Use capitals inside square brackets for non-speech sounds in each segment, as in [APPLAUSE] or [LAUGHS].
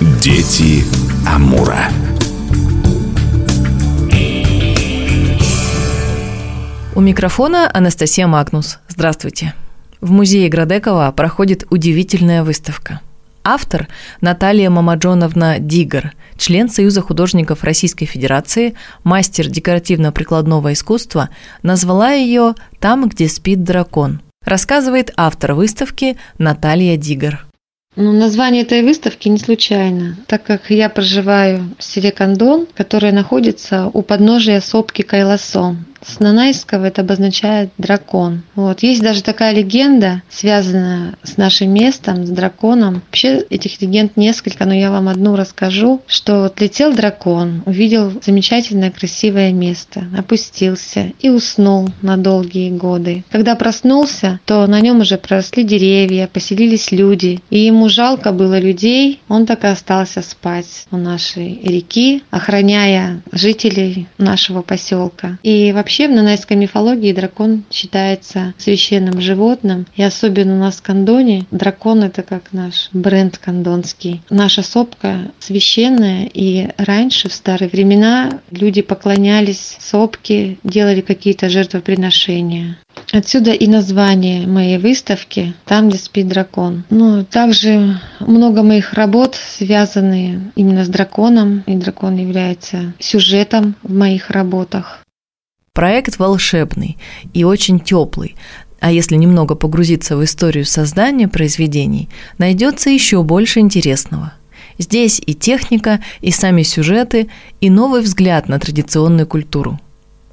Дети Амура. У микрофона Анастасия Магнус. Здравствуйте. В музее Градекова проходит удивительная выставка. Автор Наталья Мамаджоновна Дигар, член Союза художников Российской Федерации, мастер декоративно-прикладного искусства, назвала ее «Там, где спит дракон», рассказывает автор выставки Наталья Дигар. Ну, название этой выставки не случайно, так как я проживаю в селе Кандон, которое находится у подножия сопки Кайласо. С нанайского это обозначает дракон. Вот. Есть даже такая легенда, связанная с нашим местом, с драконом. Вообще этих легенд несколько, но я вам одну расскажу, что вот летел дракон, увидел замечательное красивое место, опустился и уснул на долгие годы. Когда проснулся, то на нем уже проросли деревья, поселились люди, и ему жалко было людей, он так и остался спать у нашей реки, охраняя жителей нашего поселка. И вообще Вообще в нанайской мифологии дракон считается священным животным. И особенно у нас в Кандоне дракон это как наш бренд кандонский. Наша сопка священная. И раньше, в старые времена, люди поклонялись сопке, делали какие-то жертвоприношения. Отсюда и название моей выставки «Там, где спит дракон». Ну, также много моих работ связаны именно с драконом, и дракон является сюжетом в моих работах. Проект волшебный и очень теплый, а если немного погрузиться в историю создания произведений, найдется еще больше интересного. Здесь и техника, и сами сюжеты, и новый взгляд на традиционную культуру.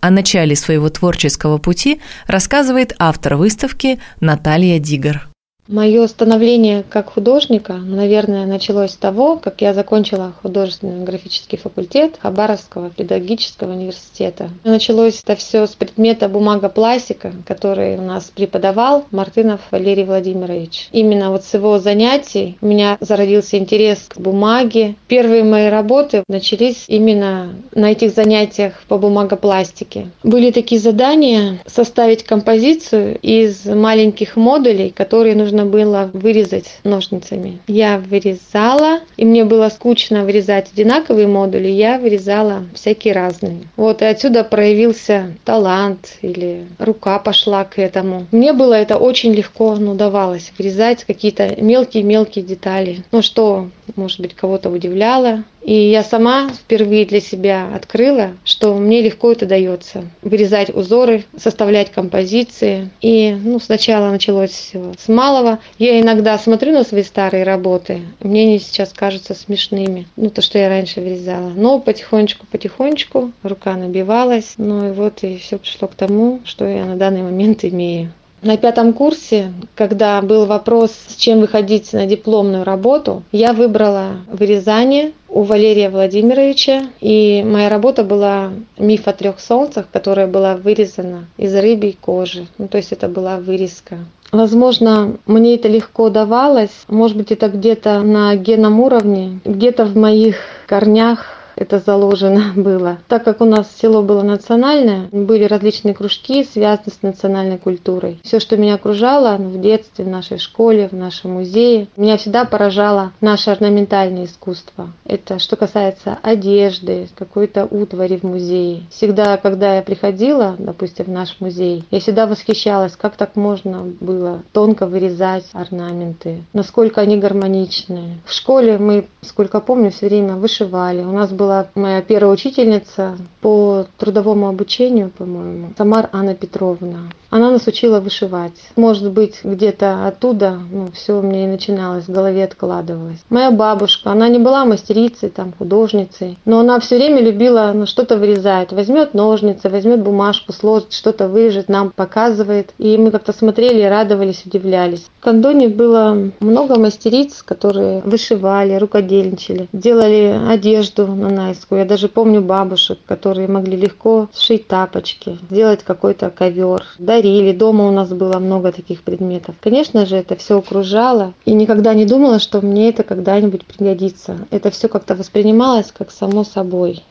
О начале своего творческого пути рассказывает автор выставки Наталья Дигар. Мое становление как художника, наверное, началось с того, как я закончила художественный графический факультет Хабаровского педагогического университета. Началось это все с предмета бумага пластика, который у нас преподавал Мартынов Валерий Владимирович. Именно вот с его занятий у меня зародился интерес к бумаге. Первые мои работы начались именно на этих занятиях по бумагопластике. Были такие задания составить композицию из маленьких модулей, которые нужно нужно было вырезать ножницами. Я вырезала, и мне было скучно вырезать одинаковые модули, я вырезала всякие разные. Вот, и отсюда проявился талант или рука пошла к этому. Мне было это очень легко, ну, давалось вырезать какие-то мелкие-мелкие детали. Ну, что, может быть, кого-то удивляло, и я сама впервые для себя открыла, что мне легко это дается. Вырезать узоры, составлять композиции. И ну, сначала началось все с малого. Я иногда смотрю на свои старые работы, мне они сейчас кажутся смешными. Ну, то, что я раньше вырезала. Но потихонечку-потихонечку рука набивалась. Ну и вот и все пришло к тому, что я на данный момент имею. На пятом курсе, когда был вопрос, с чем выходить на дипломную работу, я выбрала вырезание у Валерия Владимировича. И моя работа была «Миф о трех солнцах», которая была вырезана из рыбьей кожи. Ну, то есть это была вырезка. Возможно, мне это легко давалось. Может быть, это где-то на генном уровне, где-то в моих корнях это заложено [LAUGHS] было. Так как у нас село было национальное, были различные кружки, связанные с национальной культурой. Все, что меня окружало в детстве, в нашей школе, в нашем музее, меня всегда поражало наше орнаментальное искусство. Это что касается одежды, какой-то утвари в музее. Всегда, когда я приходила, допустим, в наш музей, я всегда восхищалась, как так можно было тонко вырезать орнаменты, насколько они гармоничные. В школе мы, сколько помню, все время вышивали. У нас был была моя первая учительница по трудовому обучению, по-моему, Самар Анна Петровна. Она нас учила вышивать. Может быть, где-то оттуда ну, все мне и начиналось, в голове откладывалось. Моя бабушка, она не была мастерицей, там, художницей, но она все время любила ну, что-то вырезать. Возьмет ножницы, возьмет бумажку, сложит, что-то вырежет, нам показывает. И мы как-то смотрели, радовались, удивлялись. В Кондоне было много мастериц, которые вышивали, рукодельничали, делали одежду на найскую. Я даже помню бабушек, которые могли легко сшить тапочки, сделать какой-то ковер, дарили. Дома у нас было много таких предметов. Конечно же, это все окружало. И никогда не думала, что мне это когда-нибудь пригодится. Это все как-то воспринималось как само собой.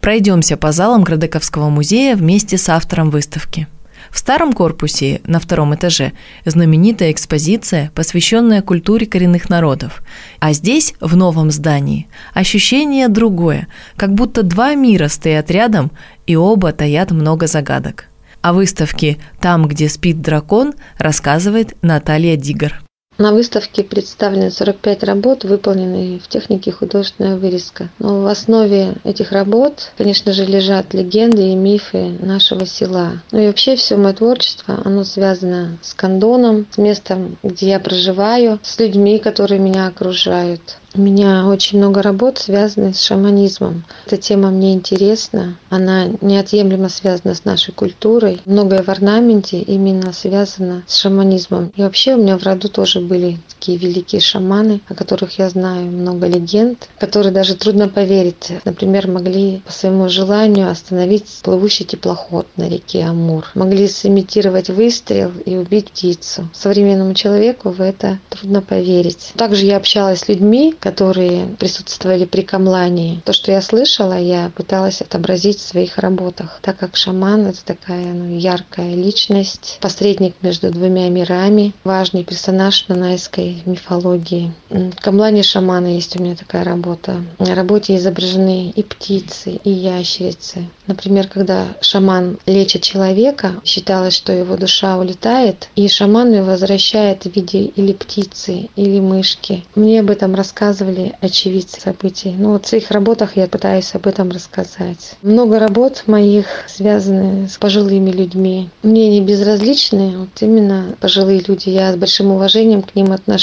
Пройдемся по залам Градековского музея вместе с автором выставки. В старом корпусе на втором этаже знаменитая экспозиция, посвященная культуре коренных народов. А здесь, в новом здании, ощущение другое, как будто два мира стоят рядом, и оба таят много загадок. О выставке «Там, где спит дракон» рассказывает Наталья Дигар. На выставке представлены 45 работ, выполненные в технике художественная вырезка. Но в основе этих работ, конечно же, лежат легенды и мифы нашего села. Ну и вообще все мое творчество, оно связано с кондоном, с местом, где я проживаю, с людьми, которые меня окружают. У меня очень много работ, связанных с шаманизмом. Эта тема мне интересна. Она неотъемлемо связана с нашей культурой. Многое в орнаменте именно связано с шаманизмом. И вообще у меня в роду тоже были такие великие шаманы, о которых я знаю много легенд, которые даже трудно поверить. Например, могли по своему желанию остановить плывущий теплоход на реке Амур. Могли сымитировать выстрел и убить птицу. Современному человеку в это трудно поверить. Также я общалась с людьми, которые присутствовали при камлании. То, что я слышала, я пыталась отобразить в своих работах, так как шаман – это такая ну, яркая личность, посредник между двумя мирами, важный персонаж нанайской мифологии. В камлане шамана есть у меня такая работа. На работе изображены и птицы, и ящерицы. Например, когда шаман лечит человека, считалось, что его душа улетает, и шаман ее возвращает в виде или птицы, или мышки. Мне об этом рассказывали очевидцы событий. Ну вот в своих работах я пытаюсь об этом рассказать. Много работ моих связаны с пожилыми людьми. Мне не безразличны вот именно пожилые люди. Я с большим уважением к ним отношусь.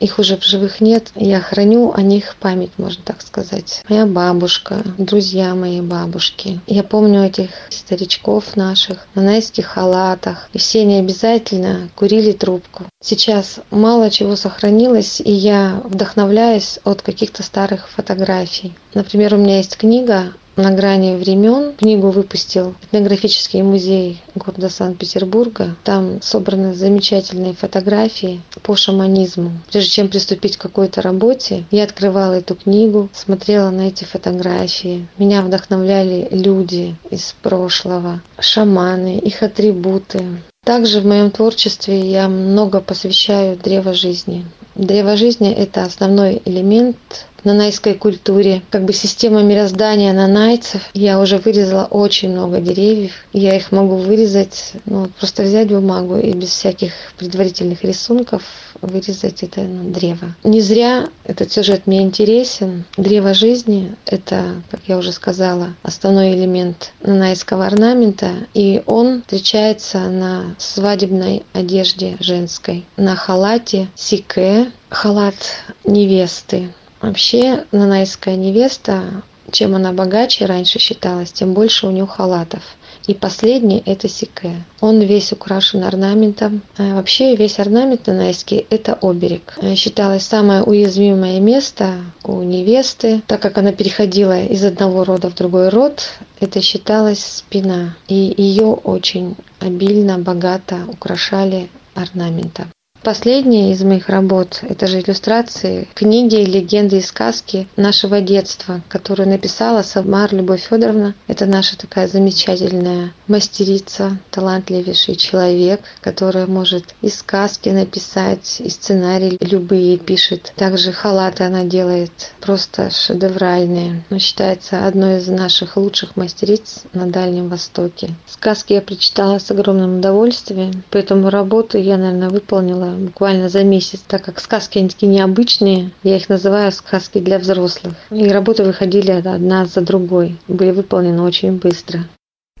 Их уже в живых нет. Я храню о них память, можно так сказать. Моя бабушка, друзья моей бабушки. Я помню этих старичков наших на найских халатах. И все они обязательно курили трубку. Сейчас мало чего сохранилось, и я вдохновляюсь от каких-то старых фотографий. Например, у меня есть книга на грани времен. Книгу выпустил этнографический музей города Санкт-Петербурга. Там собраны замечательные фотографии по шаманизму. Прежде чем приступить к какой-то работе, я открывала эту книгу, смотрела на эти фотографии. Меня вдохновляли люди из прошлого, шаманы, их атрибуты. Также в моем творчестве я много посвящаю древо жизни. Древо жизни – это основной элемент нанайской культуре, как бы система мироздания нанайцев. Я уже вырезала очень много деревьев. Я их могу вырезать, ну, просто взять бумагу и без всяких предварительных рисунков вырезать это ну, древо. Не зря этот сюжет мне интересен. Древо жизни – это, как я уже сказала, основной элемент нанайского орнамента, и он встречается на свадебной одежде женской, на халате сике, халат невесты. Вообще, нанайская невеста, чем она богаче раньше считалась, тем больше у нее халатов. И последний – это сике. Он весь украшен орнаментом. А вообще весь орнамент нанайский – это оберег. Э, считалось самое уязвимое место у невесты, так как она переходила из одного рода в другой род, это считалось спина. И ее очень обильно, богато украшали орнаментом. Последняя из моих работ – это же иллюстрации книги «Легенды и сказки нашего детства», которую написала Самар Любовь Федоровна. Это наша такая замечательная мастерица, талантливейший человек, которая может и сказки написать, и сценарии любые пишет. Также халаты она делает просто шедевральные. Но считается одной из наших лучших мастериц на Дальнем Востоке. Сказки я прочитала с огромным удовольствием, поэтому работу я, наверное, выполнила буквально за месяц, так как сказки они такие необычные, я их называю сказки для взрослых. И работы выходили одна за другой, были выполнены очень быстро.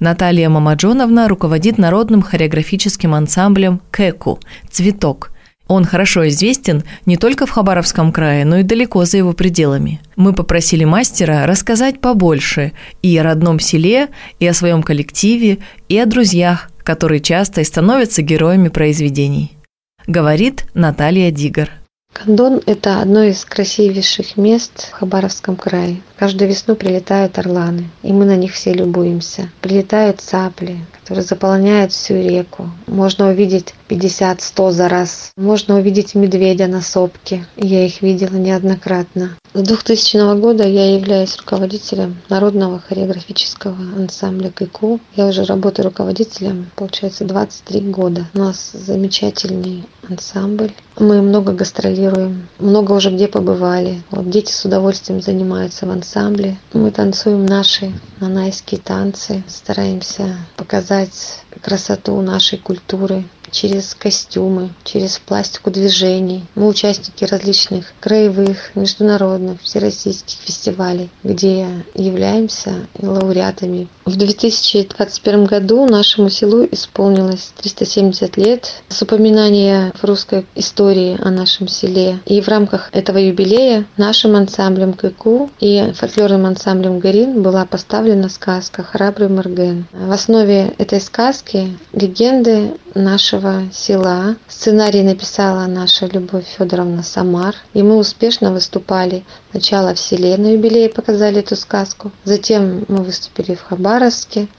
Наталья Мамаджоновна руководит народным хореографическим ансамблем «Кэку» «Цветок». Он хорошо известен не только в Хабаровском крае, но и далеко за его пределами. Мы попросили мастера рассказать побольше и о родном селе, и о своем коллективе, и о друзьях, которые часто и становятся героями произведений говорит Наталья Дигар. Кандон – это одно из красивейших мест в Хабаровском крае. Каждую весну прилетают орланы, и мы на них все любуемся. Прилетают цапли, которые заполняют всю реку. Можно увидеть 50-100 за раз. Можно увидеть медведя на сопке. Я их видела неоднократно. С 2000 года я являюсь руководителем Народного хореографического ансамбля КИКУ. Я уже работаю руководителем, получается, 23 года. У нас замечательный ансамбль. Мы много гастролируем, много уже где побывали. Вот дети с удовольствием занимаются в ансамбле. Мы танцуем наши нанайские танцы, стараемся показать красоту нашей культуры, через костюмы, через пластику движений. Мы участники различных краевых, международных, всероссийских фестивалей, где являемся лауреатами. В 2021 году нашему селу исполнилось 370 лет с упоминания в русской истории о нашем селе. И в рамках этого юбилея нашим ансамблем ККУ и фольклорным ансамблем Гарин была поставлена сказка «Храбрый Морген». В основе этой сказки легенды нашего села. Сценарий написала наша Любовь Федоровна Самар. И мы успешно выступали сначала в селе на юбилее, показали эту сказку. Затем мы выступили в Хабаровске,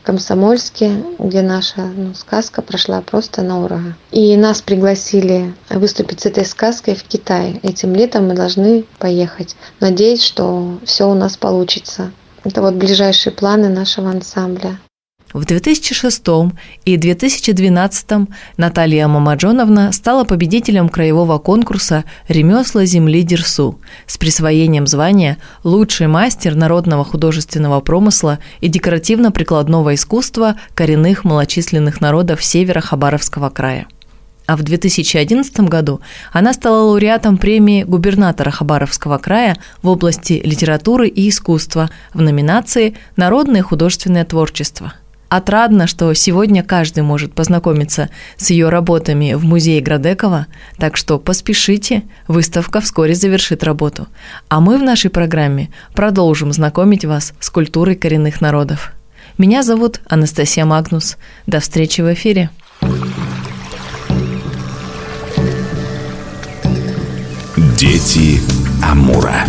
в Комсомольске, где наша ну, сказка прошла просто на ура. И нас пригласили выступить с этой сказкой в Китай. Этим летом мы должны поехать. Надеюсь, что все у нас получится. Это вот ближайшие планы нашего ансамбля. В 2006 и 2012 Наталья Мамаджоновна стала победителем краевого конкурса «Ремесла земли Дерсу» с присвоением звания «Лучший мастер народного художественного промысла и декоративно-прикладного искусства коренных малочисленных народов севера Хабаровского края». А в 2011 году она стала лауреатом премии губернатора Хабаровского края в области литературы и искусства в номинации «Народное художественное творчество». Отрадно, что сегодня каждый может познакомиться с ее работами в музее Градекова, так что поспешите, выставка вскоре завершит работу. А мы в нашей программе продолжим знакомить вас с культурой коренных народов. Меня зовут Анастасия Магнус. До встречи в эфире. Дети Амура.